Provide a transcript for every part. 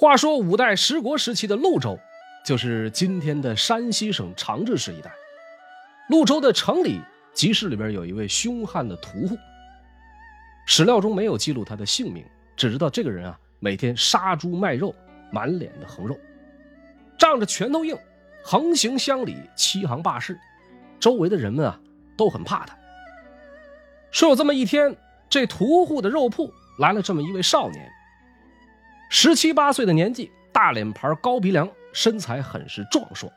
话说五代十国时期的潞州，就是今天的山西省长治市一带。潞州的城里集市里边有一位凶悍的屠户，史料中没有记录他的姓名，只知道这个人啊每天杀猪卖肉，满脸的横肉，仗着拳头硬，横行乡里，欺行霸市，周围的人们啊都很怕他。说有这么一天，这屠户的肉铺来了这么一位少年。十七八岁的年纪，大脸盘、高鼻梁，身材很是壮硕。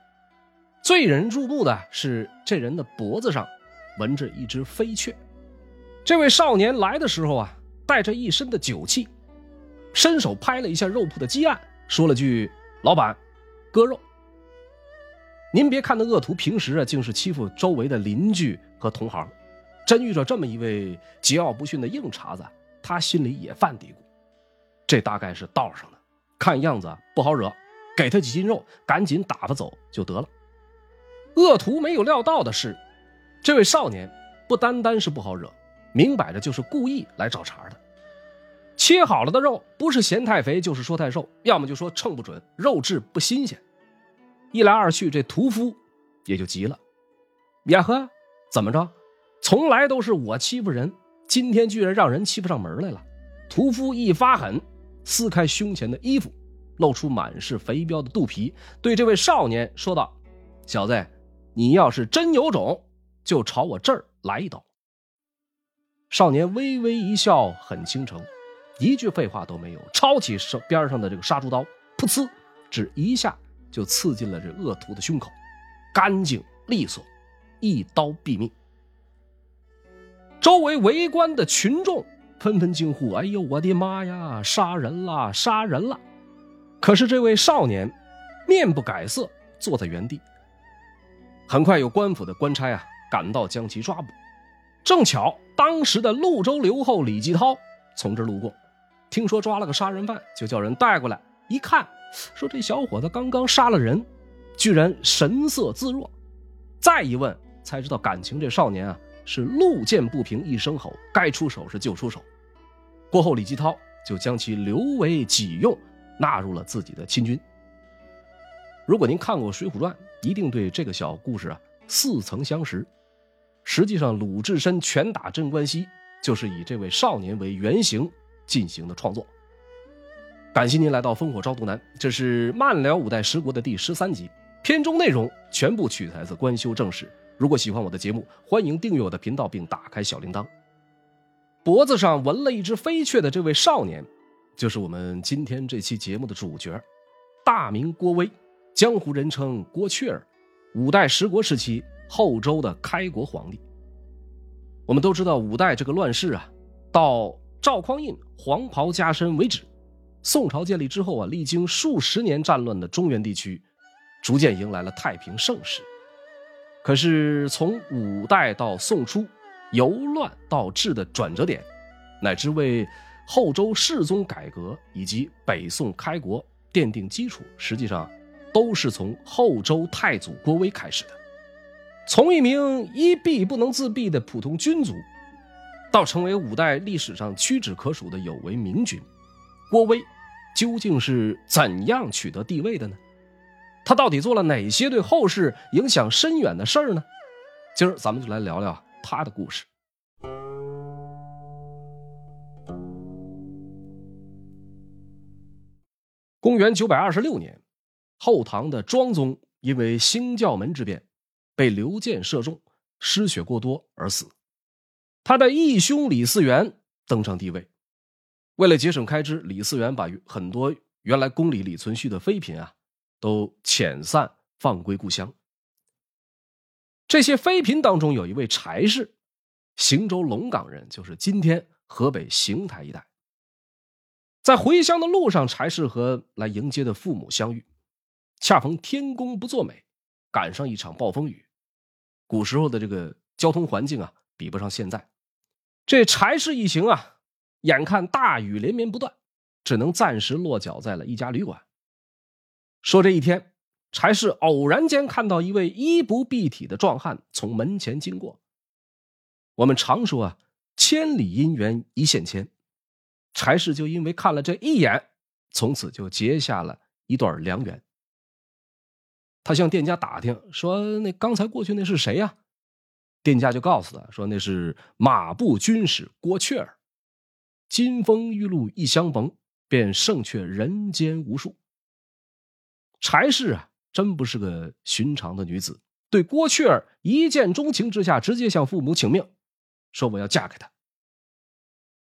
最引人注目的是，这人的脖子上纹着一只飞雀。这位少年来的时候啊，带着一身的酒气，伸手拍了一下肉铺的鸡案，说了句：“老板，割肉。”您别看那恶徒平时啊，竟是欺负周围的邻居和同行，真遇着这么一位桀骜不驯的硬茬子，他心里也犯嘀咕。这大概是道上的，看样子不好惹，给他几斤肉，赶紧打发走就得了。恶徒没有料到的是，这位少年不单单是不好惹，明摆着就是故意来找茬的。切好了的肉，不是嫌太肥，就是说太瘦，要么就说称不准，肉质不新鲜。一来二去，这屠夫也就急了。呀呵，怎么着？从来都是我欺负人，今天居然让人欺负上门来了。屠夫一发狠。撕开胸前的衣服，露出满是肥膘的肚皮，对这位少年说道：“小子，你要是真有种，就朝我这儿来一刀。”少年微微一笑，很倾城，一句废话都没有，抄起手边上的这个杀猪刀，噗呲，只一下就刺进了这恶徒的胸口，干净利索，一刀毙命。周围围观的群众。纷纷惊呼：“哎呦，我的妈呀！杀人了，杀人了！”可是这位少年面不改色，坐在原地。很快有官府的官差啊赶到将其抓捕。正巧当时的潞州留后李继涛从这路过，听说抓了个杀人犯，就叫人带过来。一看，说这小伙子刚刚杀了人，居然神色自若。再一问，才知道感情这少年啊是路见不平一声吼，该出手时就出手。过后，李继涛就将其留为己用，纳入了自己的亲军。如果您看过《水浒传》，一定对这个小故事啊似曾相识。实际上，鲁智深拳打镇关西就是以这位少年为原型进行的创作。感谢您来到烽火招毒南，这是慢聊五代十国的第十三集，片中内容全部取材自官修正史。如果喜欢我的节目，欢迎订阅我的频道并打开小铃铛。脖子上纹了一只飞雀的这位少年，就是我们今天这期节目的主角，大名郭威，江湖人称郭雀儿，五代十国时期后周的开国皇帝。我们都知道，五代这个乱世啊，到赵匡胤黄袍加身为止，宋朝建立之后啊，历经数十年战乱的中原地区，逐渐迎来了太平盛世。可是从五代到宋初。由乱到治的转折点，乃至为后周世宗改革以及北宋开国奠定基础，实际上都是从后周太祖郭威开始的。从一名一弊不能自毙的普通军卒，到成为五代历史上屈指可数的有为明君，郭威究竟是怎样取得帝位的呢？他到底做了哪些对后世影响深远的事儿呢？今儿咱们就来聊聊。他的故事。公元九百二十六年，后唐的庄宗因为兴教门之变，被刘建射中，失血过多而死。他的义兄李嗣源登上帝位。为了节省开支，李嗣源把很多原来宫里李存勖的妃嫔啊，都遣散放归故乡。这些妃嫔当中有一位柴氏，邢州龙岗人，就是今天河北邢台一带。在回乡的路上，柴氏和来迎接的父母相遇，恰逢天公不作美，赶上一场暴风雨。古时候的这个交通环境啊，比不上现在。这柴氏一行啊，眼看大雨连绵不断，只能暂时落脚在了一家旅馆。说这一天。柴氏偶然间看到一位衣不蔽体的壮汉从门前经过。我们常说啊，千里姻缘一线牵，柴氏就因为看了这一眼，从此就结下了一段良缘。他向店家打听说：“那刚才过去那是谁呀？”店家就告诉他说：“那是马步军使郭雀儿。金风玉露一相逢，便胜却人间无数。”柴氏啊，真不是个寻常的女子，对郭雀儿一见钟情之下，直接向父母请命，说我要嫁给他。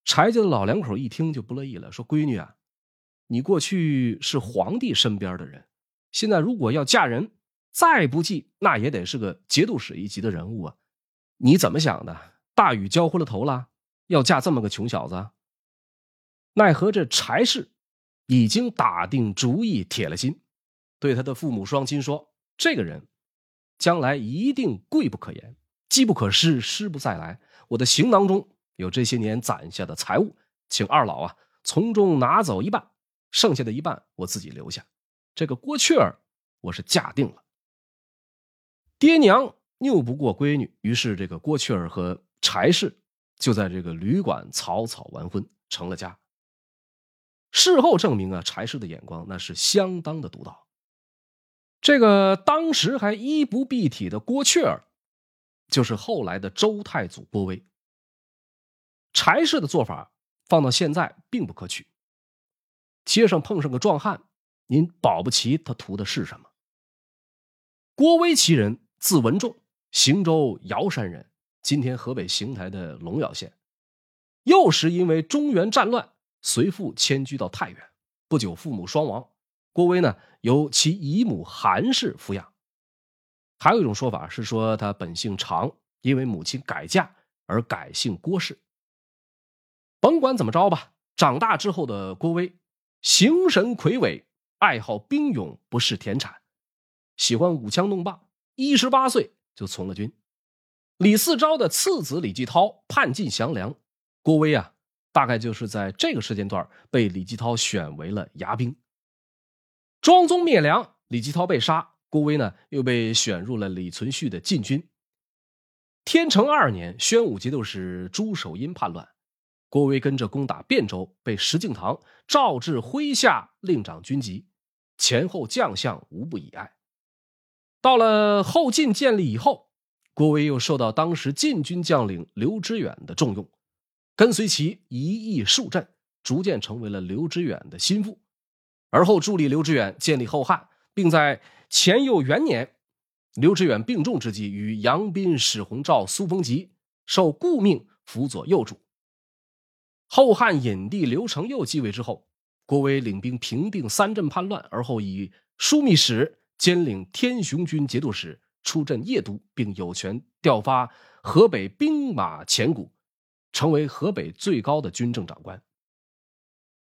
柴家的老两口一听就不乐意了，说：“闺女啊，你过去是皇帝身边的人。”现在如果要嫁人，再不济那也得是个节度使一级的人物啊！你怎么想的？大禹交昏了头了，要嫁这么个穷小子？奈何这柴氏已经打定主意，铁了心，对他的父母双亲说：“这个人将来一定贵不可言，机不可失，失不再来。我的行囊中有这些年攒下的财物，请二老啊从中拿走一半，剩下的一半我自己留下。”这个郭雀儿，我是嫁定了。爹娘拗不过闺女，于是这个郭雀儿和柴氏就在这个旅馆草草完婚，成了家。事后证明啊，柴氏的眼光那是相当的独到。这个当时还衣不蔽体的郭雀儿，就是后来的周太祖郭威。柴氏的做法放到现在并不可取。街上碰上个壮汉。您保不齐他图的是什么？郭威其人，字文仲，邢州瑶山人，今天河北邢台的龙耀县。幼时因为中原战乱，随父迁居到太原。不久，父母双亡，郭威呢由其姨母韩氏抚养。还有一种说法是说他本姓常，因为母亲改嫁而改姓郭氏。甭管怎么着吧，长大之后的郭威，形神魁伟。爱好兵勇，不识田产，喜欢舞枪弄棒。一十八岁就从了军。李嗣昭的次子李继涛叛晋降梁，郭威啊，大概就是在这个时间段被李继涛选为了牙兵。庄宗灭梁，李继涛被杀，郭威呢又被选入了李存勖的禁军。天成二年，宣武节度使朱守殷叛乱。郭威跟着攻打汴州，被石敬瑭召至麾下，令长军籍，前后将相无不以爱。到了后晋建立以后，郭威又受到当时禁军将领刘知远的重用，跟随其一役数战，逐渐成为了刘知远的心腹。而后助力刘知远建立后汉，并在乾佑元年，刘知远病重之际，与杨斌、史弘照、苏逢吉受顾命辅佐幼主。后汉隐帝刘承佑继位之后，郭威领兵平定三镇叛乱，而后以枢密使兼领天雄军节度使，出镇邺都，并有权调发河北兵马钱谷，成为河北最高的军政长官。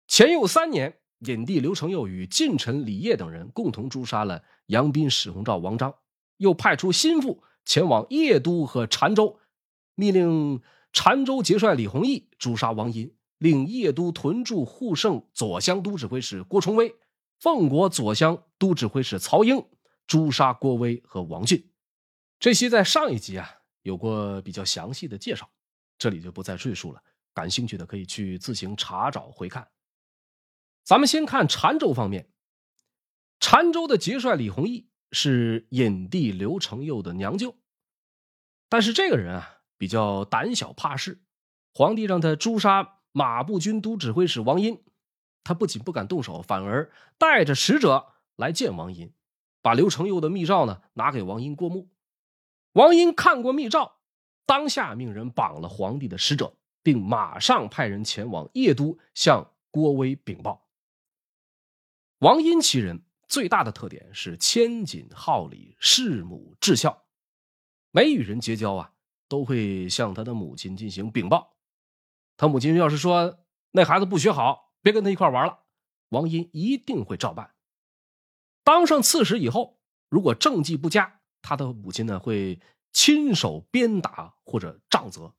乾佑三年，隐帝刘承佑与近臣李业等人共同诛杀了杨斌、史弘照、王章，又派出心腹前往邺都和澶州，命令澶州节帅李弘毅诛杀王殷。令邺都屯驻护圣左乡都指挥使郭崇威、凤国左乡都指挥使曹英诛杀郭威和王俊。这些在上一集啊有过比较详细的介绍，这里就不再赘述了。感兴趣的可以去自行查找回看。咱们先看澶州方面，澶州的节帅李弘毅是隐帝刘承佑的娘舅，但是这个人啊比较胆小怕事，皇帝让他诛杀。马步军都指挥使王殷，他不仅不敢动手，反而带着使者来见王殷，把刘承佑的密诏呢拿给王殷过目。王殷看过密诏，当下命人绑了皇帝的使者，并马上派人前往邺都向郭威禀报。王殷其人最大的特点是谦谨好礼、事母至孝，每与人结交啊，都会向他的母亲进行禀报。他母亲要是说那孩子不学好，别跟他一块玩了，王殷一定会照办。当上刺史以后，如果政绩不佳，他的母亲呢会亲手鞭打或者杖责。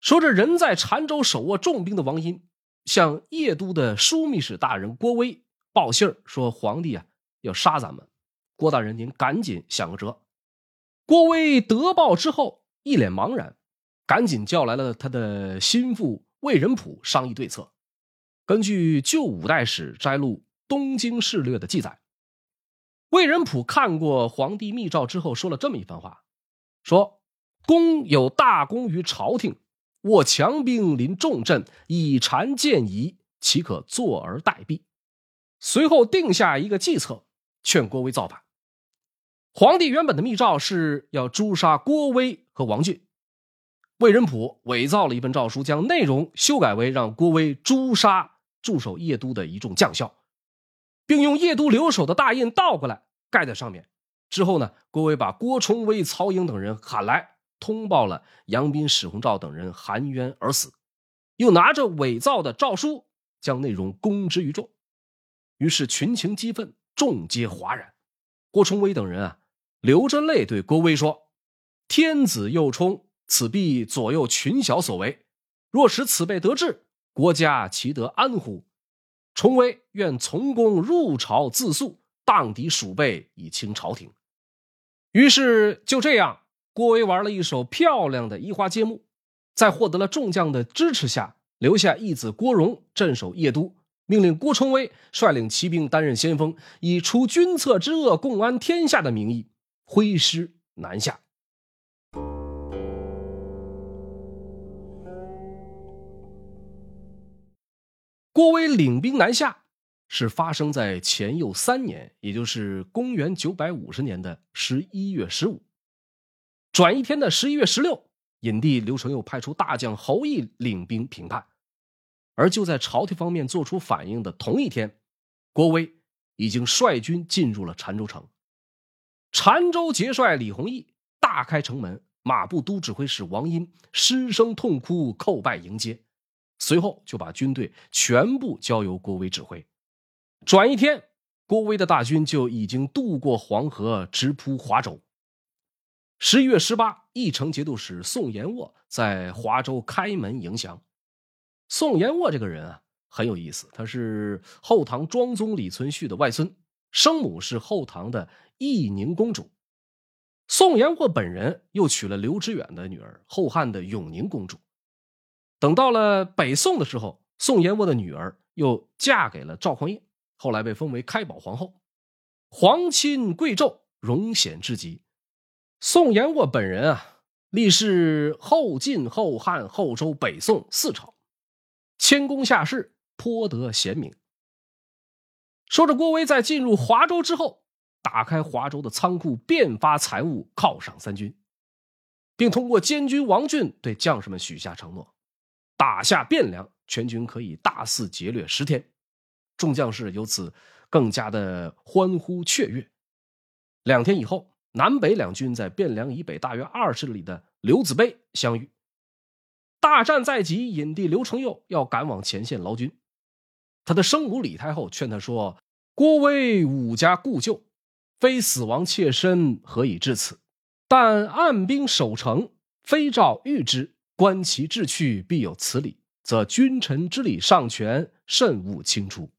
说这人在澶州手握重兵的王殷，向邺都的枢密使大人郭威报信儿，说皇帝啊要杀咱们，郭大人您赶紧想个辙。郭威得报之后，一脸茫然。赶紧叫来了他的心腹魏仁溥商议对策。根据旧五代史摘录《东京事略》的记载，魏仁普看过皇帝密诏之后，说了这么一番话：说公有大功于朝廷，握强兵临重镇，以禅见夷，岂可坐而待毙？随后定下一个计策，劝郭威造反。皇帝原本的密诏是要诛杀郭威和王俊。魏仁普伪造了一份诏书，将内容修改为让郭威诛杀驻守邺都的一众将校，并用邺都留守的大印倒过来盖在上面。之后呢，郭威把郭崇威、曹营等人喊来，通报了杨斌、史弘照等人含冤而死，又拿着伪造的诏书将内容公之于众。于是群情激愤，众皆哗然。郭崇威等人啊，流着泪对郭威说：“天子又冲。”此必左右群小所为，若使此辈得志，国家其得安乎？崇威愿从公入朝自诉，荡涤鼠辈，以清朝廷。于是就这样，郭威玩了一手漂亮的移花接木，在获得了众将的支持下，留下义子郭荣镇守邺都，命令郭崇威率领骑兵担任先锋，以除君侧之恶、共安天下的名义挥师南下。郭威领兵南下，是发生在前佑三年，也就是公元九百五十年的十一月十五。转一天的十一月十六，隐帝刘承佑派出大将侯毅领兵平叛。而就在朝廷方面做出反应的同一天，郭威已经率军进入了澶州城。澶州节帅李弘毅大开城门，马步都指挥使王殷失声痛哭，叩拜迎接。随后就把军队全部交由郭威指挥。转一天，郭威的大军就已经渡过黄河，直扑华州。十一月十八，义城节度使宋延沃在华州开门迎降。宋延沃这个人啊，很有意思，他是后唐庄宗李存勖的外孙，生母是后唐的义宁公主。宋延沃本人又娶了刘知远的女儿，后汉的永宁公主。等到了北宋的时候，宋延沃的女儿又嫁给了赵匡胤，后来被封为开宝皇后，皇亲贵胄，荣显至极。宋延沃本人啊，历仕后晋、后汉、后周、北宋四朝，谦恭下士，颇得贤名。说着，郭威在进入华州之后，打开华州的仓库，遍发财物，犒赏三军，并通过监军王俊对将士们许下承诺。打下汴梁，全军可以大肆劫掠十天，众将士由此更加的欢呼雀跃。两天以后，南北两军在汴梁以北大约二十里的刘子碑相遇。大战在即，隐帝刘承佑要赶往前线劳军，他的生母李太后劝他说：“郭威武家故旧，非死亡妾身，何以至此？但按兵守城，非诏谕之。”观其志趣，必有此理，则君臣之礼尚全，慎勿轻出。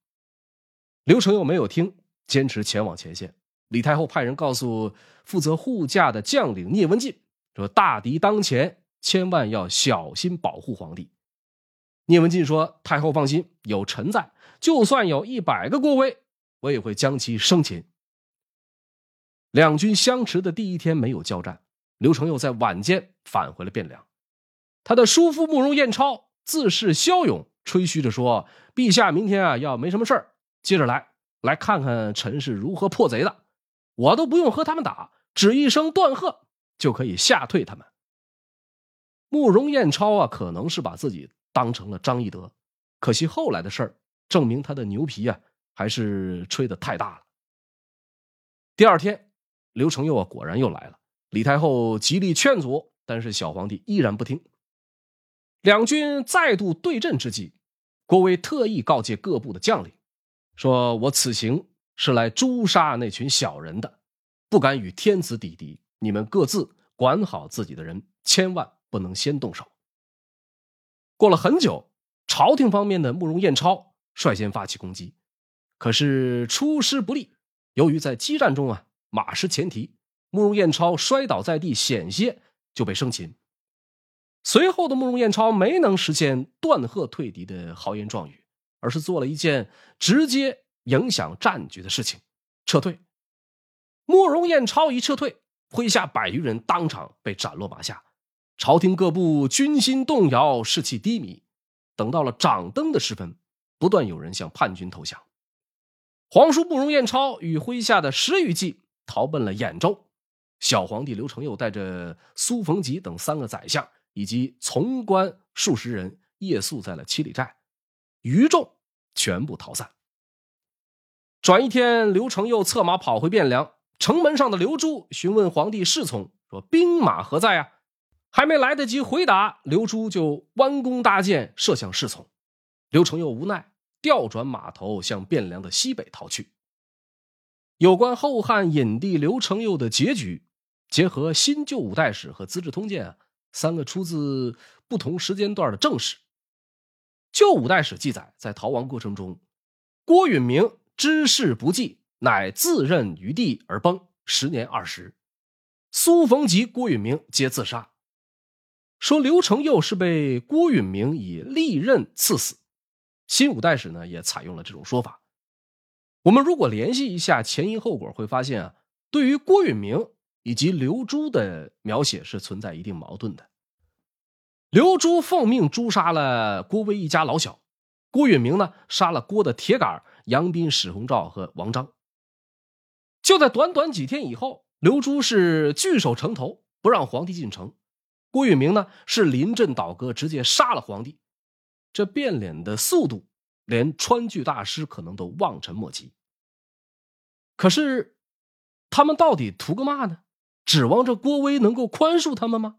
刘承佑没有听，坚持前往前线。李太后派人告诉负责护驾的将领聂文进说：“大敌当前，千万要小心保护皇帝。”聂文进说：“太后放心，有臣在，就算有一百个郭威，我也会将其生擒。”两军相持的第一天没有交战，刘承佑在晚间返回了汴梁。他的叔父慕容彦超自恃骁勇，吹嘘着说：“陛下明天啊，要没什么事儿，接着来，来看看臣是如何破贼的。我都不用和他们打，只一声断喝，就可以吓退他们。”慕容彦超啊，可能是把自己当成了张翼德，可惜后来的事儿证明他的牛皮啊，还是吹得太大了。第二天，刘承佑啊，果然又来了。李太后极力劝阻，但是小皇帝依然不听。两军再度对阵之际，郭威特意告诫各部的将领，说我此行是来诛杀那群小人的，不敢与天子抵敌。你们各自管好自己的人，千万不能先动手。过了很久，朝廷方面的慕容彦超率先发起攻击，可是出师不利。由于在激战中啊，马失前蹄，慕容彦超摔倒在地，险些就被生擒。随后的慕容彦超没能实现断鹤退敌的豪言壮语，而是做了一件直接影响战局的事情——撤退。慕容彦超一撤退，麾下百余人当场被斩落马下，朝廷各部军心动摇，士气低迷。等到了掌灯的时分，不断有人向叛军投降。皇叔慕容彦超与麾下的十余骑逃奔了兖州。小皇帝刘承佑带着苏逢吉等三个宰相以及从官数十人夜宿在了七里寨，余众全部逃散。转一天，刘承佑策马跑回汴梁，城门上的刘珠询问皇帝侍从说：“兵马何在啊？”还没来得及回答，刘珠就弯弓搭箭射向侍从。刘承佑无奈，调转马头向汴梁的西北逃去。有关后汉隐帝刘承佑的结局。结合新旧五代史和资治通鉴啊，三个出自不同时间段的正史。旧五代史记载，在逃亡过程中，郭允明知事不济，乃自任于地而崩，时年二十。苏逢吉、郭允明皆自杀。说刘承佑是被郭允明以利刃刺死。新五代史呢，也采用了这种说法。我们如果联系一下前因后果，会发现啊，对于郭允明。以及刘珠的描写是存在一定矛盾的。刘珠奉命诛杀了郭威一家老小，郭允明呢杀了郭的铁杆杨斌、史鸿照和王章。就在短短几天以后，刘珠是据守城头，不让皇帝进城；郭允明呢是临阵倒戈，直接杀了皇帝。这变脸的速度，连川剧大师可能都望尘莫及。可是，他们到底图个嘛呢？指望着郭威能够宽恕他们吗？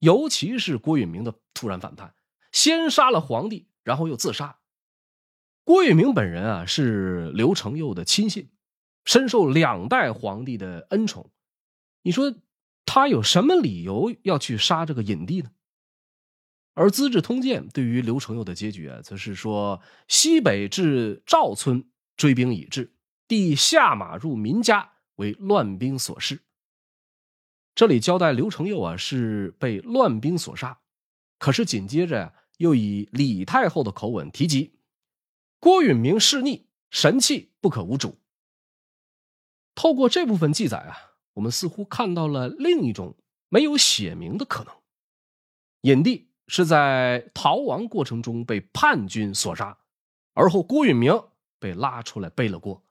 尤其是郭允明的突然反叛，先杀了皇帝，然后又自杀。郭允明本人啊是刘承佑的亲信，深受两代皇帝的恩宠。你说他有什么理由要去杀这个隐帝呢？而《资治通鉴》对于刘承佑的结局啊，则是说：西北至赵村，追兵已至，帝下马入民家，为乱兵所弑。这里交代刘承佑啊是被乱兵所杀，可是紧接着又以李太后的口吻提及郭允明弑逆，神器不可无主。透过这部分记载啊，我们似乎看到了另一种没有写明的可能：隐帝是在逃亡过程中被叛军所杀，而后郭允明被拉出来背了锅。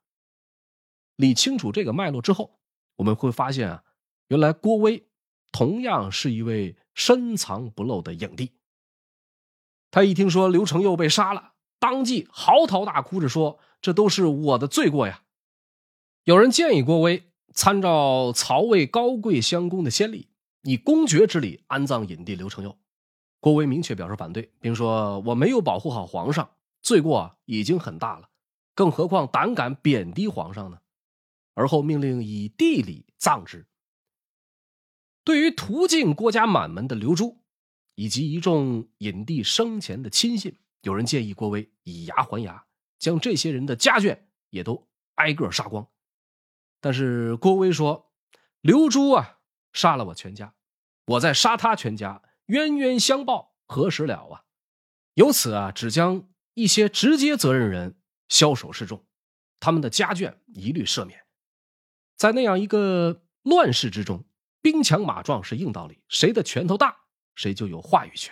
理清楚这个脉络之后，我们会发现啊。原来郭威同样是一位深藏不露的影帝。他一听说刘承佑被杀了，当即嚎啕大哭着说：“这都是我的罪过呀！”有人建议郭威参照曹魏高贵襄公的先例，以公爵之礼安葬隐帝刘承佑。郭威明确表示反对，并说：“我没有保护好皇上，罪过已经很大了，更何况胆敢贬低皇上呢？”而后命令以地礼葬之。对于途径郭家满门的刘珠，以及一众隐帝生前的亲信，有人建议郭威以牙还牙，将这些人的家眷也都挨个杀光。但是郭威说：“刘珠啊，杀了我全家，我再杀他全家，冤冤相报何时了啊？由此啊，只将一些直接责任人枭首示众，他们的家眷一律赦免。在那样一个乱世之中。”兵强马壮是硬道理，谁的拳头大，谁就有话语权。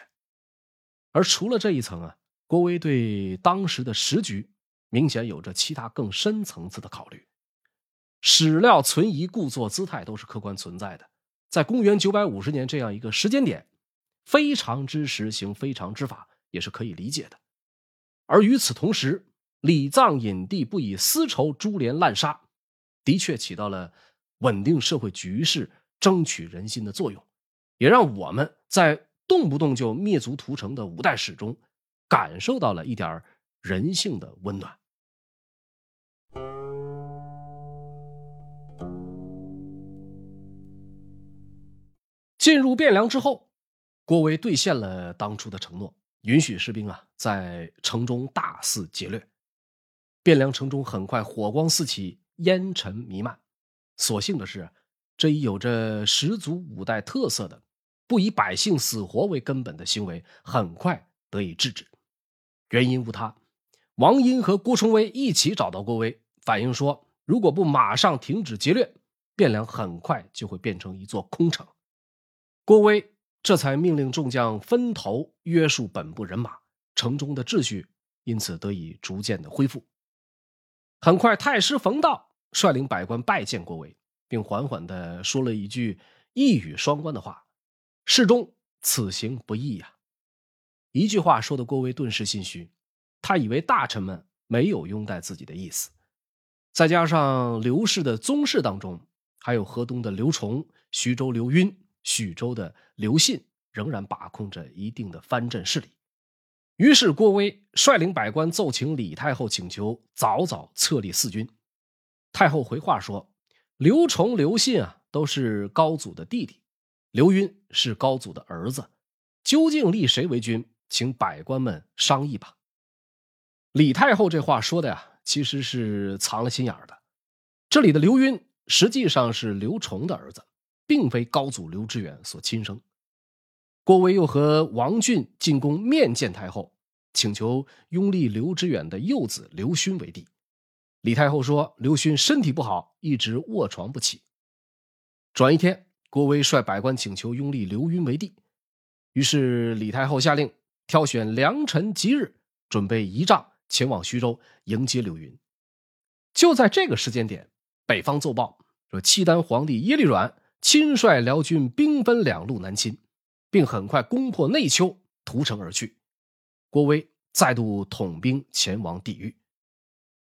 而除了这一层啊，郭威对当时的时局明显有着其他更深层次的考虑。史料存疑、故作姿态都是客观存在的。在公元九百五十年这样一个时间点，非常之时行非常之法也是可以理解的。而与此同时，礼葬隐帝不以私仇株连滥杀，的确起到了稳定社会局势。争取人心的作用，也让我们在动不动就灭族屠城的五代史中，感受到了一点人性的温暖。进入汴梁之后，郭威兑现了当初的承诺，允许士兵啊在城中大肆劫掠。汴梁城中很快火光四起，烟尘弥漫。所幸的是。这一有着十足五代特色的不以百姓死活为根本的行为，很快得以制止。原因无他，王英和郭崇威一起找到郭威，反映说，如果不马上停止劫掠，汴梁很快就会变成一座空城。郭威这才命令众将分头约束本部人马，城中的秩序因此得以逐渐的恢复。很快，太师冯道率领百官拜见郭威，并缓缓的说了一句一语双关的话：“世中此行不易呀。”一句话说的郭威顿时心虚，他以为大臣们没有拥戴自己的意思，再加上刘氏的宗室当中还有河东的刘崇、徐州刘赟、许州的刘信仍然把控着一定的藩镇势力。于是，郭威率领百官奏请李太后，请求早早册立四军。太后回话说：“刘崇、刘信啊，都是高祖的弟弟，刘赟是高祖的儿子，究竟立谁为君，请百官们商议吧。”李太后这话说的呀，其实是藏了心眼的。这里的刘赟实际上是刘崇的儿子，并非高祖刘知远所亲生。郭威又和王俊进宫面见太后，请求拥立刘知远的幼子刘勋为帝。李太后说：“刘勋身体不好，一直卧床不起。”转一天，郭威率百官请求拥立刘赟为帝。于是李太后下令挑选良辰吉日，准备仪仗前往徐州迎接刘云。就在这个时间点，北方奏报说，契丹皇帝耶律阮亲率辽军兵分两路南侵。并很快攻破内丘，屠城而去。郭威再度统兵前往抵御。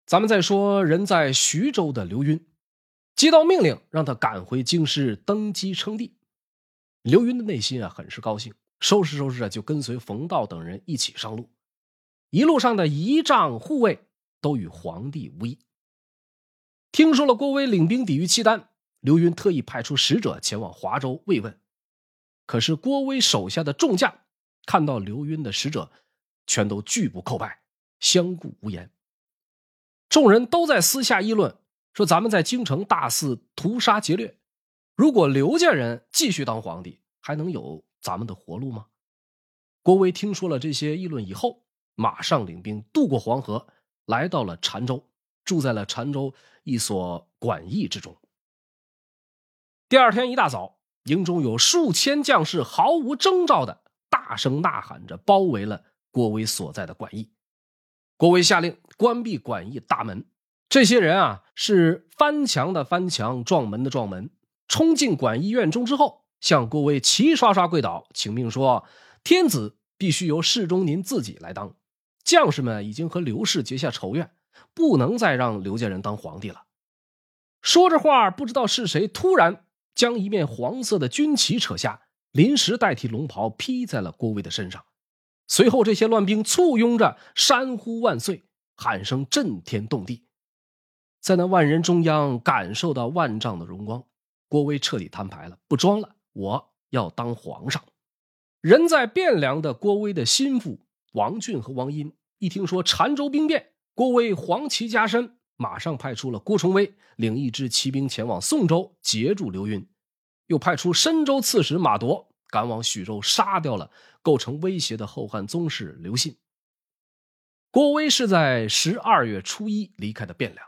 咱们再说，人在徐州的刘云，接到命令，让他赶回京师登基称帝。刘云的内心啊，很是高兴，收拾收拾啊，就跟随冯道等人一起上路。一路上的仪仗护卫都与皇帝无异。听说了郭威领兵抵御契丹，刘云特意派出使者前往华州慰问。可是郭威手下的众将看到刘云的使者，全都拒不叩拜，相顾无言。众人都在私下议论，说咱们在京城大肆屠杀劫掠，如果刘家人继续当皇帝，还能有咱们的活路吗？郭威听说了这些议论以后，马上领兵渡过黄河，来到了澶州，住在了澶州一所馆驿之中。第二天一大早。营中有数千将士毫无征兆的大声呐喊着，包围了郭威所在的馆驿。郭威下令关闭馆驿大门。这些人啊，是翻墙的翻墙，撞门的撞门，冲进馆驿院中之后，向郭威齐刷刷跪倒，请命说：“天子必须由侍中您自己来当。将士们已经和刘氏结下仇怨，不能再让刘家人当皇帝了。”说着话，不知道是谁突然。将一面黄色的军旗扯下，临时代替龙袍披在了郭威的身上。随后，这些乱兵簇拥着，山呼万岁，喊声震天动地。在那万人中央，感受到万丈的荣光，郭威彻底摊牌了，不装了，我要当皇上。人在汴梁的郭威的心腹王俊和王殷，一听说澶州兵变，郭威黄旗加身。马上派出了郭崇威领一支骑兵前往宋州截住刘赟，又派出深州刺史马铎赶往徐州杀掉了构成威胁的后汉宗室刘信。郭威是在十二月初一离开的汴梁，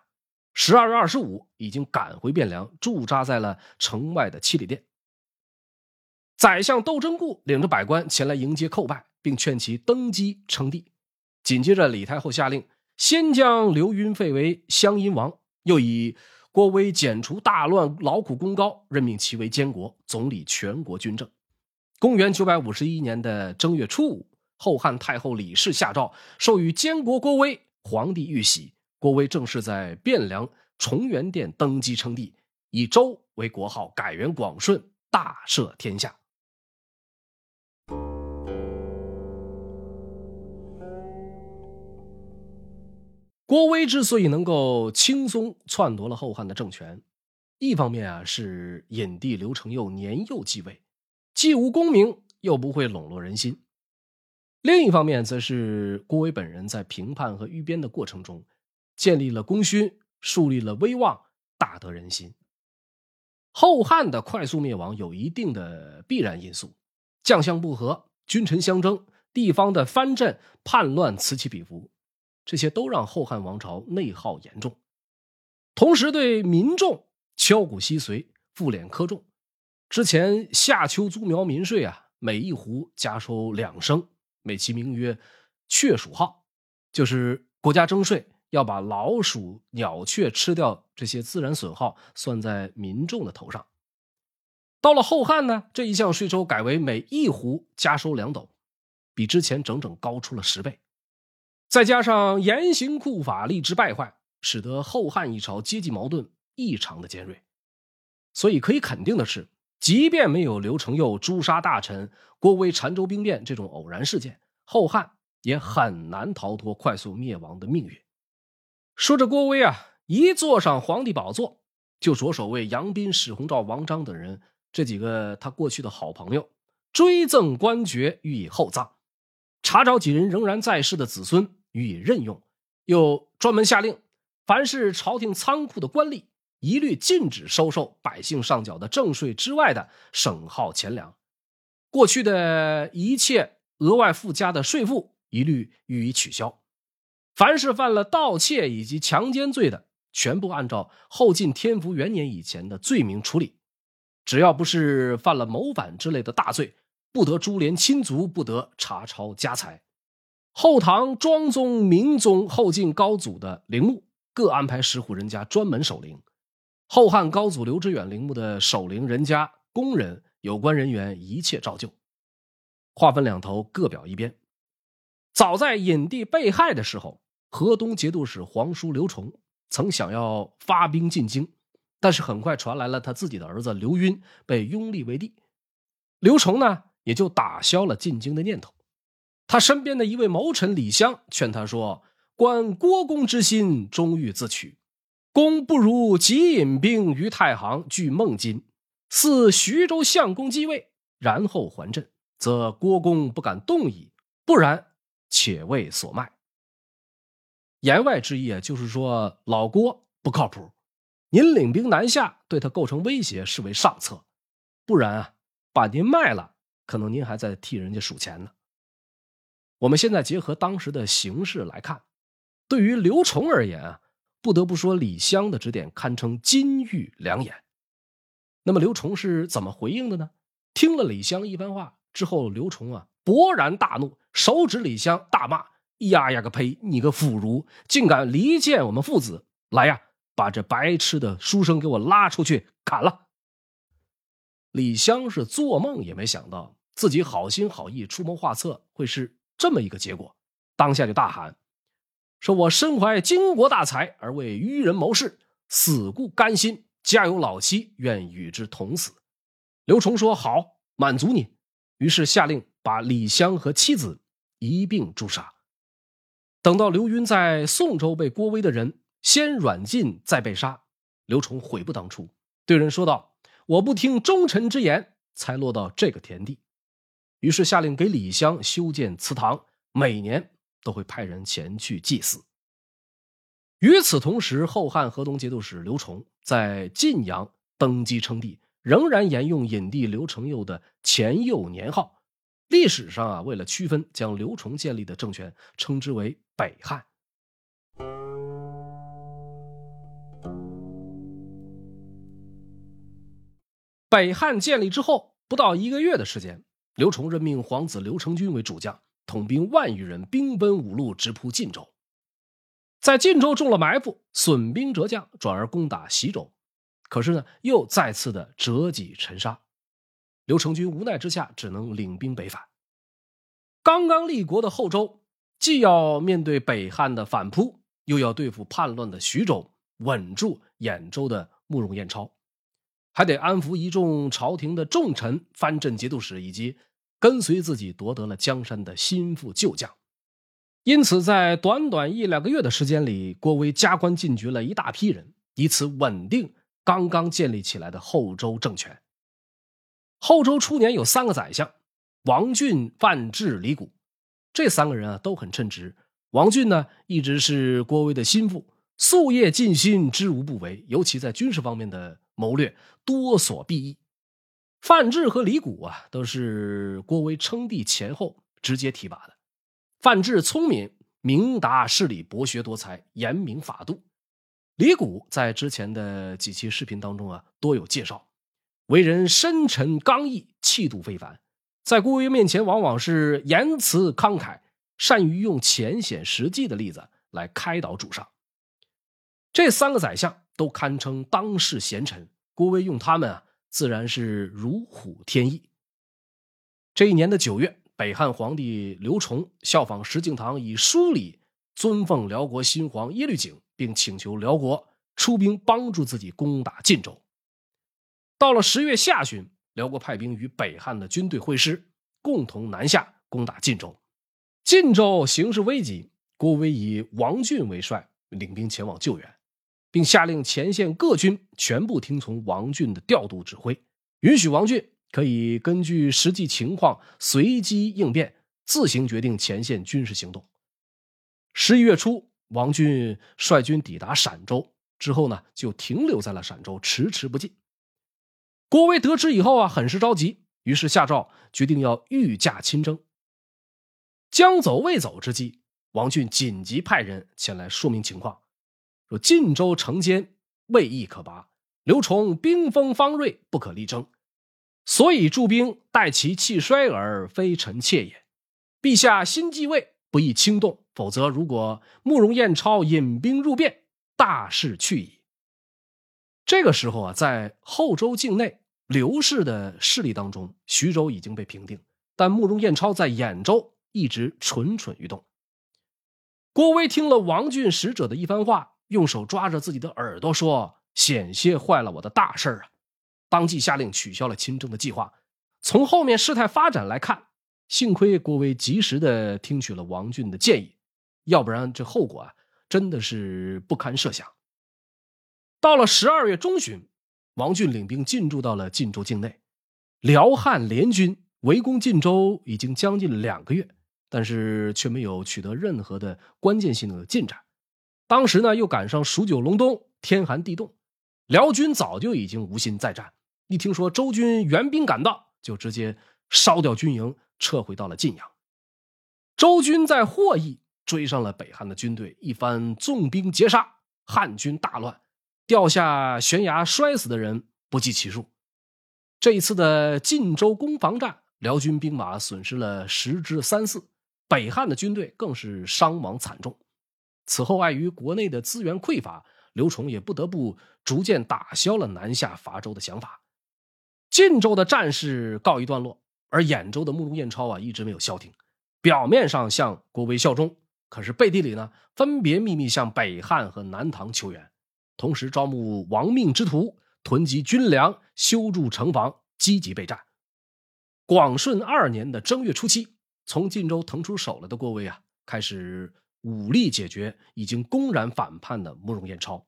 十二月二十五已经赶回汴梁，驻扎在了城外的七里店。宰相窦真固领着百官前来迎接叩拜，并劝其登基称帝。紧接着，李太后下令。先将刘赟废为湘阴王，又以郭威剪除大乱、劳苦功高，任命其为监国，总理全国军政。公元九百五十一年的正月初五，后汉太后李氏下诏，授予监国郭威。皇帝玉玺，郭威正式在汴梁崇元殿登基称帝，以周为国号，改元广顺，大赦天下。郭威之所以能够轻松篡夺了后汉的政权，一方面啊是隐帝刘承佑年幼继位，既无功名又不会笼络人心；另一方面则是郭威本人在平叛和御边的过程中，建立了功勋，树立了威望，大得人心。后汉的快速灭亡有一定的必然因素，将相不和，君臣相争，地方的藩镇叛乱此起彼伏。这些都让后汉王朝内耗严重，同时对民众敲鼓吸髓、赋敛苛重。之前夏秋租苗民税啊，每一斛加收两升，美其名曰“雀鼠号”，就是国家征税要把老鼠、鸟雀吃掉这些自然损耗算在民众的头上。到了后汉呢，这一项税收改为每一斛加收两斗，比之前整整高出了十倍。再加上严刑酷法，吏治败坏，使得后汉一朝阶级矛盾异常的尖锐。所以可以肯定的是，即便没有刘承佑诛杀大臣、郭威禅州兵变这种偶然事件，后汉也很难逃脱快速灭亡的命运。说着郭威啊，一坐上皇帝宝座，就着手为杨斌、史弘照、王章等人。这几个他过去的好朋友，追赠官爵予以厚葬，查找几人仍然在世的子孙予以任用，又专门下令，凡是朝廷仓库的官吏，一律禁止收受百姓上缴的正税之外的省号钱粮，过去的一切额外附加的税赋一律予以取消，凡是犯了盗窃以及强奸罪的，全部按照后晋天福元年以前的罪名处理。只要不是犯了谋反之类的大罪，不得株连亲族，不得查抄家财。后唐庄宗、明宗、后晋高祖的陵墓各安排十户人家专门守陵。后汉高祖刘知远陵墓的守陵人家、工人、有关人员一切照旧，划分两头，各表一边。早在隐帝被害的时候，河东节度使皇叔刘崇曾想要发兵进京。但是很快传来了他自己的儿子刘赟被拥立为帝，刘崇呢也就打消了进京的念头。他身边的一位谋臣李湘劝他说：“观郭公之心，终欲自取。公不如即引兵于太行，据孟津，似徐州相公继位，然后还镇，则郭公不敢动矣。不然，且为所卖。”言外之意啊，就是说老郭不靠谱。您领兵南下，对他构成威胁，视为上策；不然啊，把您卖了，可能您还在替人家数钱呢。我们现在结合当时的形势来看，对于刘崇而言啊，不得不说李湘的指点堪称金玉良言。那么刘崇是怎么回应的呢？听了李湘一番话之后，刘崇啊勃然大怒，手指李湘大骂：“呀呀个呸！你个腐儒，竟敢离间我们父子！来呀！”把这白痴的书生给我拉出去砍了！李湘是做梦也没想到自己好心好意出谋划策会是这么一个结果，当下就大喊：“说我身怀巾帼大才而为愚人谋事，死固甘心，家有老妻，愿与之同死。”刘崇说：“好，满足你。”于是下令把李湘和妻子一并诛杀。等到刘赟在宋州被郭威的人。先软禁，再被杀。刘崇悔不当初，对人说道：“我不听忠臣之言，才落到这个田地。”于是下令给李湘修建祠堂，每年都会派人前去祭祀。与此同时，后汉河东节度使刘崇在晋阳登基称帝，仍然沿用隐帝刘承佑的前佑年号。历史上啊，为了区分，将刘崇建立的政权称之为北汉。北汉建立之后不到一个月的时间，刘崇任命皇子刘承君为主将，统兵万余人，兵奔五路，直扑晋州。在晋州中了埋伏，损兵折将，转而攻打西州。可是呢，又再次的折戟沉沙。刘承军无奈之下，只能领兵北返。刚刚立国的后周，既要面对北汉的反扑，又要对付叛乱的徐州，稳住兖州的慕容彦超。还得安抚一众朝廷的重臣、藩镇节度使以及跟随自己夺得了江山的心腹旧将，因此在短短一两个月的时间里，郭威加官进爵了一大批人，以此稳定刚刚建立起来的后周政权。后周初年有三个宰相：王俊、范质、李谷，这三个人啊都很称职。王俊呢一直是郭威的心腹，夙夜尽心，知无不为，尤其在军事方面的。谋略多所裨益，范质和李谷啊，都是郭威称帝前后直接提拔的。范质聪明，明达事理，博学多才，严明法度。李谷在之前的几期视频当中啊，多有介绍，为人深沉刚毅，气度非凡，在郭威面前往往是言辞慷慨，善于用浅显实际的例子来开导主上。这三个宰相都堪称当世贤臣，郭威用他们啊，自然是如虎添翼。这一年的九月，北汉皇帝刘崇效仿石敬瑭，以书礼尊奉辽国新皇耶律璟。并请求辽国出兵帮助自己攻打晋州。到了十月下旬，辽国派兵与北汉的军队会师，共同南下攻打晋州。晋州形势危急，郭威以王俊为帅，领兵前往救援，并下令前线各军全部听从王俊的调度指挥，允许王俊可以根据实际情况随机应变，自行决定前线军事行动。十一月初。王俊率军抵达陕州之后呢，就停留在了陕州，迟迟不进。郭威得知以后啊，很是着急，于是下诏决定要御驾亲征。将走未走之际，王俊紧急派人前来说明情况，说晋州城坚，未易可拔，刘崇兵锋方锐，不可力争，所以驻兵待其气衰而，非臣妾也。陛下新继位，不宜轻动。否则，如果慕容彦超引兵入汴，大势去矣。这个时候啊，在后周境内，刘氏的势力当中，徐州已经被平定，但慕容彦超在兖州一直蠢蠢欲动。郭威听了王俊使者的一番话，用手抓着自己的耳朵说：“险些坏了我的大事啊！”当即下令取消了亲征的计划。从后面事态发展来看，幸亏郭威及时的听取了王俊的建议。要不然，这后果啊，真的是不堪设想。到了十二月中旬，王俊领兵进驻到了晋州境内，辽汉联军围攻晋州已经将近两个月，但是却没有取得任何的关键性的进展。当时呢，又赶上数九隆冬，天寒地冻，辽军早就已经无心再战。一听说周军援兵赶到，就直接烧掉军营，撤回到了晋阳。周军在霍邑。追上了北汉的军队，一番纵兵截杀，汉军大乱，掉下悬崖摔死的人不计其数。这一次的晋州攻防战，辽军兵马损失了十之三四，北汉的军队更是伤亡惨重。此后，碍于国内的资源匮乏，刘崇也不得不逐渐打消了南下伐周的想法。晋州的战事告一段落，而兖州的慕容彦超啊，一直没有消停，表面上向郭威效忠。可是背地里呢，分别秘密向北汉和南唐求援，同时招募亡命之徒，囤积军粮，修筑城防，积极备战。广顺二年的正月初七，从晋州腾出手来的郭威啊，开始武力解决已经公然反叛的慕容彦超，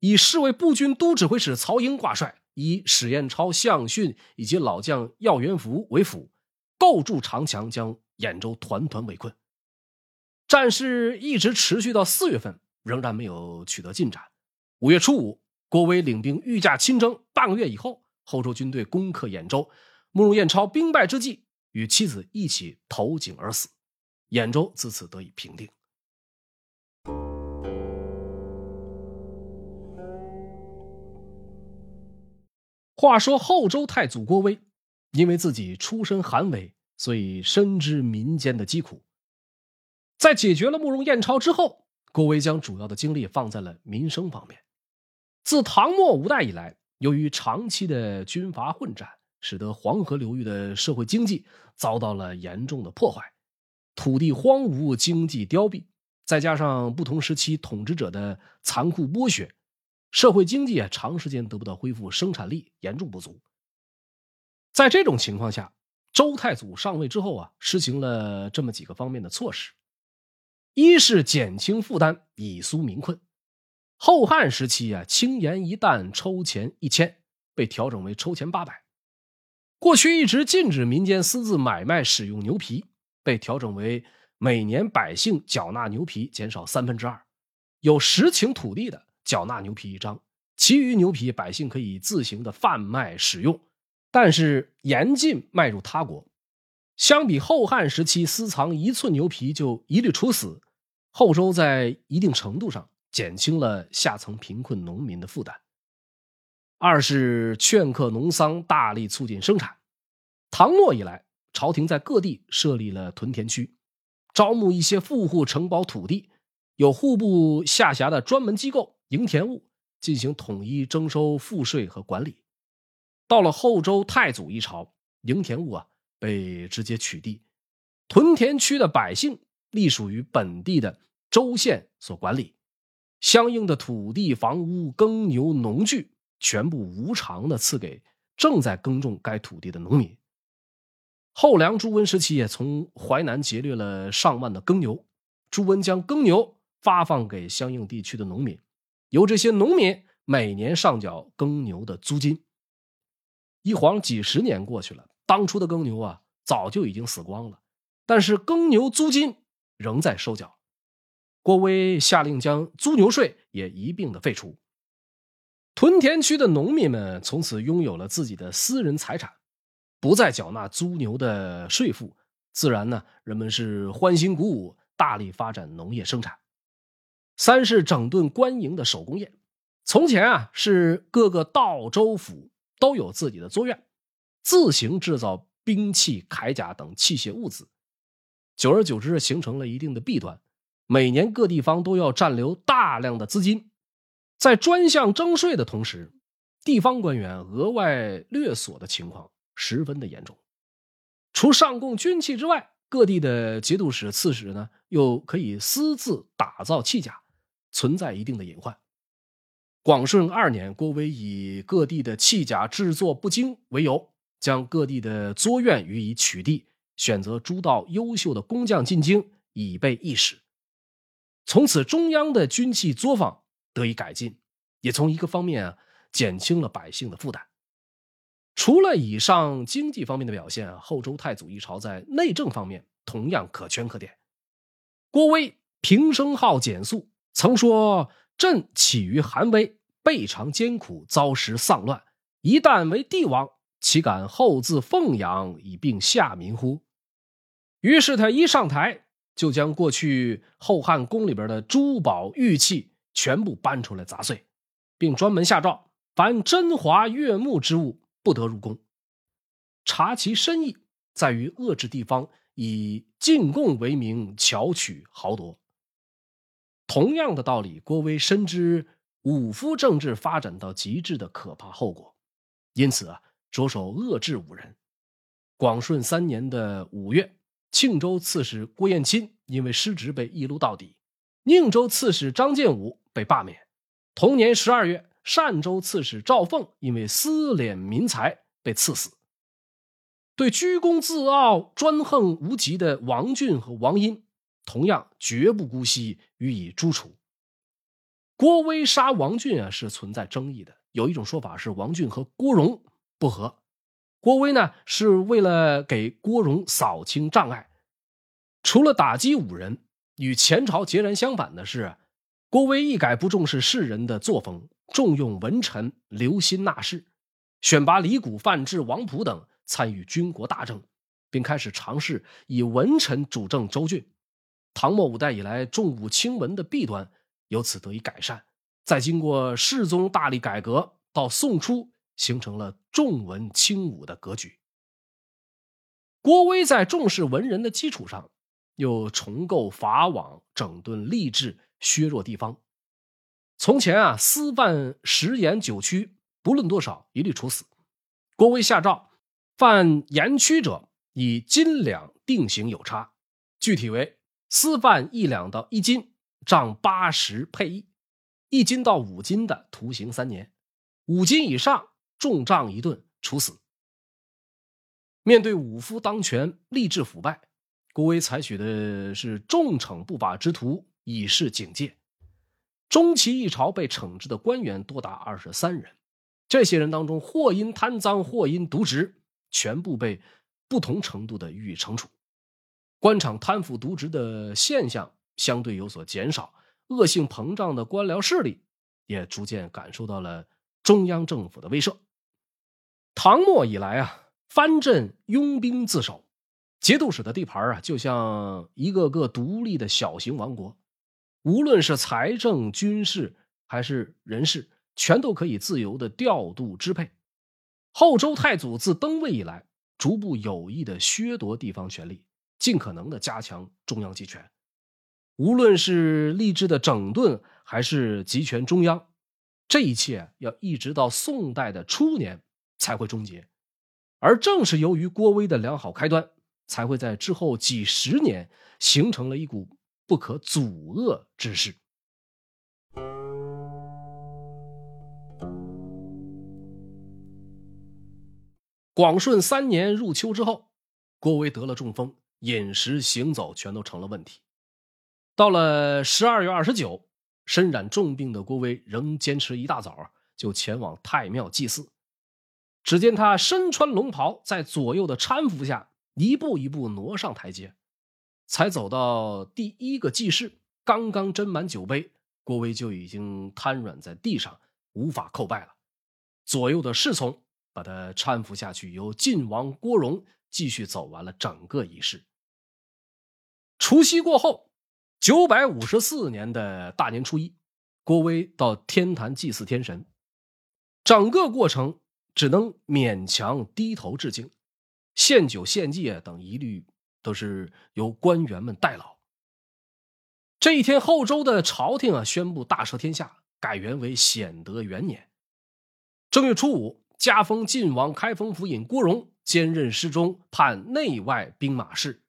以侍卫步军都指挥使曹营挂帅，以史彦超、项逊以及老将耀元福为辅，构筑长墙，将兖州团团围困。战事一直持续到四月份，仍然没有取得进展。五月初五，郭威领兵御驾亲征。半个月以后，后周军队攻克兖州，慕容彦超兵败之际，与妻子一起投井而死，兖州自此得以平定。话说后周太祖郭威，因为自己出身寒微，所以深知民间的疾苦。在解决了慕容彦超之后，郭威将主要的精力放在了民生方面。自唐末五代以来，由于长期的军阀混战，使得黄河流域的社会经济遭到了严重的破坏，土地荒芜，经济凋敝，再加上不同时期统治者的残酷剥削，社会经济啊长时间得不到恢复，生产力严重不足。在这种情况下，周太祖上位之后啊，实行了这么几个方面的措施。一是减轻负担，以纾民困。后汉时期啊，青盐一担，抽钱一千，被调整为抽钱八百。过去一直禁止民间私自买卖使用牛皮，被调整为每年百姓缴纳牛皮减少三分之二。有实情土地的缴纳牛皮一张，其余牛皮百姓可以自行的贩卖使用，但是严禁卖入他国。相比后汉时期私藏一寸牛皮就一律处死，后周在一定程度上减轻了下层贫困农民的负担。二是劝客农桑，大力促进生产。唐末以来，朝廷在各地设立了屯田区，招募一些富户承包土地，有户部下辖的专门机构营田务进行统一征收赋税和管理。到了后周太祖一朝，营田务啊。被直接取缔，屯田区的百姓隶属于本地的州县所管理，相应的土地、房屋、耕牛、农具全部无偿的赐给正在耕种该土地的农民。后梁朱温时期也从淮南劫掠了上万的耕牛，朱温将耕牛发放给相应地区的农民，由这些农民每年上缴耕牛的租金。一晃几十年过去了。当初的耕牛啊，早就已经死光了，但是耕牛租金仍在收缴。郭威下令将租牛税也一并的废除。屯田区的农民们从此拥有了自己的私人财产，不再缴纳租牛的税赋，自然呢，人们是欢欣鼓舞，大力发展农业生产。三是整顿官营的手工业。从前啊，是各个道州府都有自己的作院。自行制造兵器、铠甲等器械物资，久而久之形成了一定的弊端。每年各地方都要占留大量的资金，在专项征税的同时，地方官员额外掠索的情况十分的严重。除上供军器之外，各地的节度使、刺史呢，又可以私自打造器甲，存在一定的隐患。广顺二年，郭威以各地的器甲制作不精为由。将各地的作院予以取缔，选择诸道优秀的工匠进京，以备役使。从此，中央的军器作坊得以改进，也从一个方面啊减轻了百姓的负担。除了以上经济方面的表现，后周太祖一朝在内政方面同样可圈可点。郭威平生好简素，曾说：“朕起于寒微，备尝艰苦，遭时丧乱，一旦为帝王。”岂敢厚自奉养以并下民乎？于是他一上台，就将过去后汉宫里边的珠宝玉器全部搬出来砸碎，并专门下诏：凡珍华悦目之物不得入宫。察其深意，在于遏制地方以进贡为名巧取豪夺。同样的道理，郭威深知武夫政治发展到极致的可怕后果，因此啊。着手遏制五人。广顺三年的五月，庆州刺史郭彦钦因为失职被一撸到底，宁州刺史张建武被罢免。同年十二月，单州刺史赵凤因为私敛民财被赐死。对居功自傲、专横无极的王俊和王殷，同样绝不姑息，予以诛除。郭威杀王俊啊，是存在争议的。有一种说法是王俊和郭荣。不和，郭威呢是为了给郭荣扫清障碍。除了打击五人，与前朝截然相反的是，郭威一改不重视士人的作风，重用文臣，留心纳士，选拔李谷、范质、王溥等参与军国大政，并开始尝试以文臣主政州郡。唐末五代以来重武轻文的弊端由此得以改善。再经过世宗大力改革，到宋初。形成了重文轻武的格局。郭威在重视文人的基础上，又重构法网，整顿吏治，削弱地方。从前啊，私犯食盐酒曲，不论多少，一律处死。郭威下诏，犯盐曲者以斤两定刑有差，具体为私犯一两到一斤，杖八十配役；一斤到五斤的，徒刑三年；五斤以上。重杖一顿，处死。面对武夫当权、吏治腐败，郭威采取的是重惩不法之徒，以示警戒。中期一朝被惩治的官员多达二十三人，这些人当中，或因贪赃，或因渎职，全部被不同程度的予以惩处。官场贪腐渎职的现象相对有所减少，恶性膨胀的官僚势力也逐渐感受到了中央政府的威慑。唐末以来啊，藩镇拥兵自守，节度使的地盘啊，就像一个个独立的小型王国，无论是财政、军事还是人事，全都可以自由的调度支配。后周太祖自登位以来，逐步有意的削夺地方权力，尽可能的加强中央集权。无论是吏治的整顿，还是集权中央，这一切要一直到宋代的初年才会终结。而正是由于郭威的良好开端，才会在之后几十年形成了一股不可阻遏之势。广顺三年入秋之后，郭威得了中风，饮食行走全都成了问题。到了十二月二十九，身染重病的郭威仍坚持一大早就前往太庙祭祀。只见他身穿龙袍，在左右的搀扶下，一步一步挪上台阶，才走到第一个祭室，刚刚斟满酒杯，郭威就已经瘫软在地上，无法叩拜了。左右的侍从把他搀扶下去，由晋王郭荣继续走完了整个仪式。除夕过后，九百五十四年的大年初一，郭威到天坛祭祀天神，整个过程。只能勉强低头致敬，献酒献祭等一律都是由官员们代劳。这一天，后周的朝廷啊宣布大赦天下，改元为显德元年。正月初五，加封晋王开封府尹郭荣兼任侍中，判内外兵马事。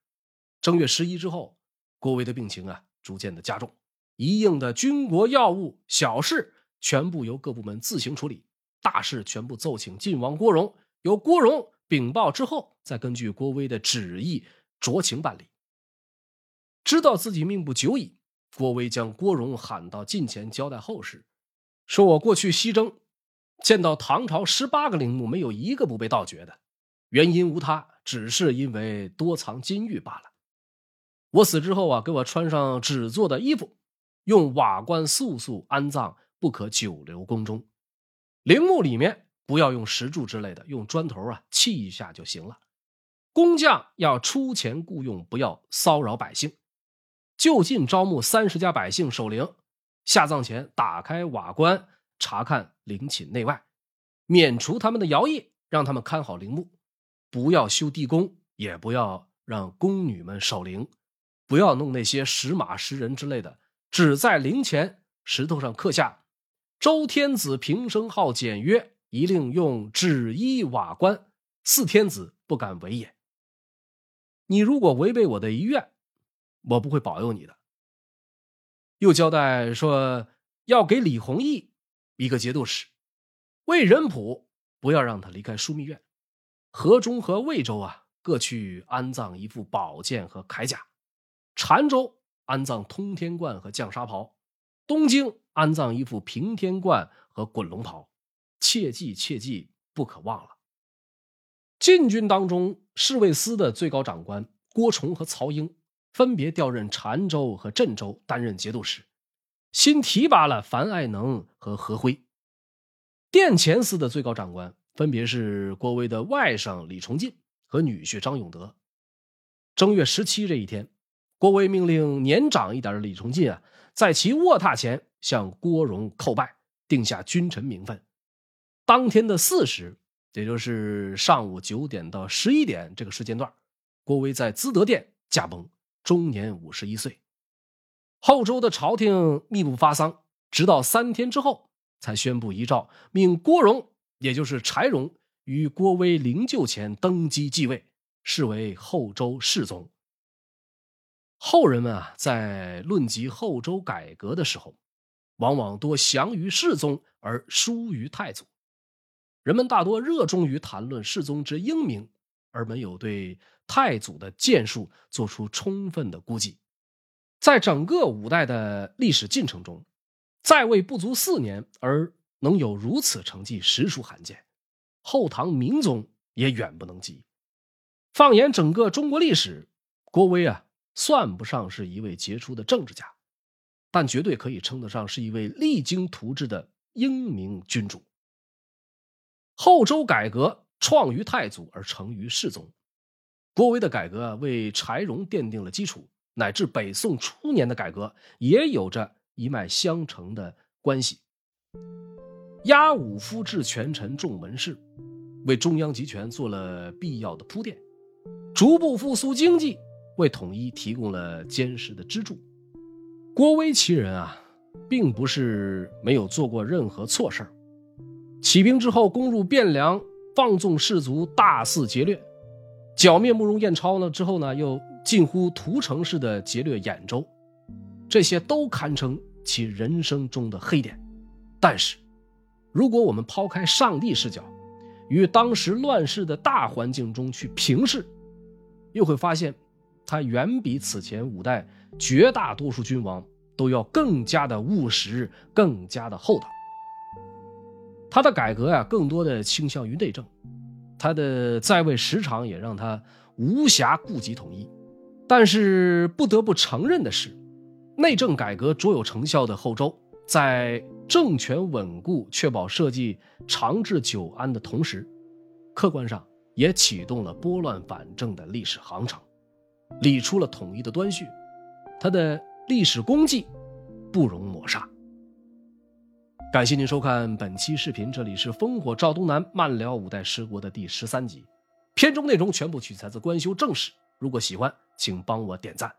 正月十一之后，郭威的病情啊逐渐的加重，一应的军国要务小事全部由各部门自行处理。大事全部奏请晋王郭荣，由郭荣禀报之后，再根据郭威的旨意酌情办理。知道自己命不久矣，郭威将郭荣喊到近前，交代后事，说：“我过去西征，见到唐朝十八个陵墓，没有一个不被盗掘的，原因无他，只是因为多藏金玉罢了。我死之后啊，给我穿上纸做的衣服，用瓦棺速速安葬，不可久留宫中。”陵墓里面不要用石柱之类的，用砖头啊砌一下就行了。工匠要出钱雇佣，不要骚扰百姓。就近招募三十家百姓守灵，下葬前打开瓦棺查看陵寝内外，免除他们的徭役，让他们看好陵墓。不要修地宫，也不要让宫女们守灵，不要弄那些石马石人之类的，只在陵前石头上刻下。周天子平生好简约，一令用纸衣瓦棺，四天子不敢违也。你如果违背我的遗愿，我不会保佑你的。又交代说，要给李弘毅一个节度使，魏仁普不要让他离开枢密院，河中和魏州啊各去安葬一副宝剑和铠甲，澶州安葬通天冠和降沙袍，东京。安葬一副平天冠和滚龙袍，切记切记，不可忘了。禁军当中，侍卫司的最高长官郭崇和曹英分别调任澶州和镇州担任节度使，新提拔了樊爱能和何辉。殿前司的最高长官分别是郭威的外甥李崇进和女婿张永德。正月十七这一天，郭威命令年长一点的李崇进啊，在其卧榻前。向郭荣叩拜，定下君臣名分。当天的巳时，也就是上午九点到十一点这个时间段，郭威在资德殿驾崩，终年五十一岁。后周的朝廷密不发丧，直到三天之后才宣布遗诏，命郭荣，也就是柴荣，于郭威灵柩前登基继位，视为后周世宗。后人们啊，在论及后周改革的时候。往往多降于世宗而疏于太祖，人们大多热衷于谈论世宗之英明，而没有对太祖的建树做出充分的估计。在整个五代的历史进程中，在位不足四年而能有如此成绩，实属罕见。后唐明宗也远不能及。放眼整个中国历史，郭威啊，算不上是一位杰出的政治家。但绝对可以称得上是一位励精图治的英明君主。后周改革创于太祖而成于世宗，郭威的改革为柴荣奠定了基础，乃至北宋初年的改革也有着一脉相承的关系。压武夫治权臣重文士，为中央集权做了必要的铺垫，逐步复苏经济，为统一提供了坚实的支柱。郭威其人啊，并不是没有做过任何错事儿起兵之后，攻入汴梁，放纵士卒，大肆劫掠；剿灭慕容彦超呢之后呢，又近乎屠城式的劫掠兖州，这些都堪称其人生中的黑点。但是，如果我们抛开上帝视角，与当时乱世的大环境中去平视，又会发现，他远比此前五代绝大多数君王都要更加的务实，更加的厚道。他的改革呀，更多的倾向于内政，他的在位时长也让他无暇顾及统一。但是不得不承认的是，内政改革卓有成效的后周。在政权稳固、确保社稷长治久安的同时，客观上也启动了拨乱反正的历史航程，理出了统一的端绪。他的历史功绩不容抹杀。感谢您收看本期视频，这里是烽火赵东南漫聊五代十国的第十三集，片中内容全部取材自官修正史。如果喜欢，请帮我点赞。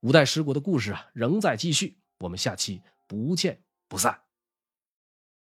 五代十国的故事啊，仍在继续。我们下期。不见不散。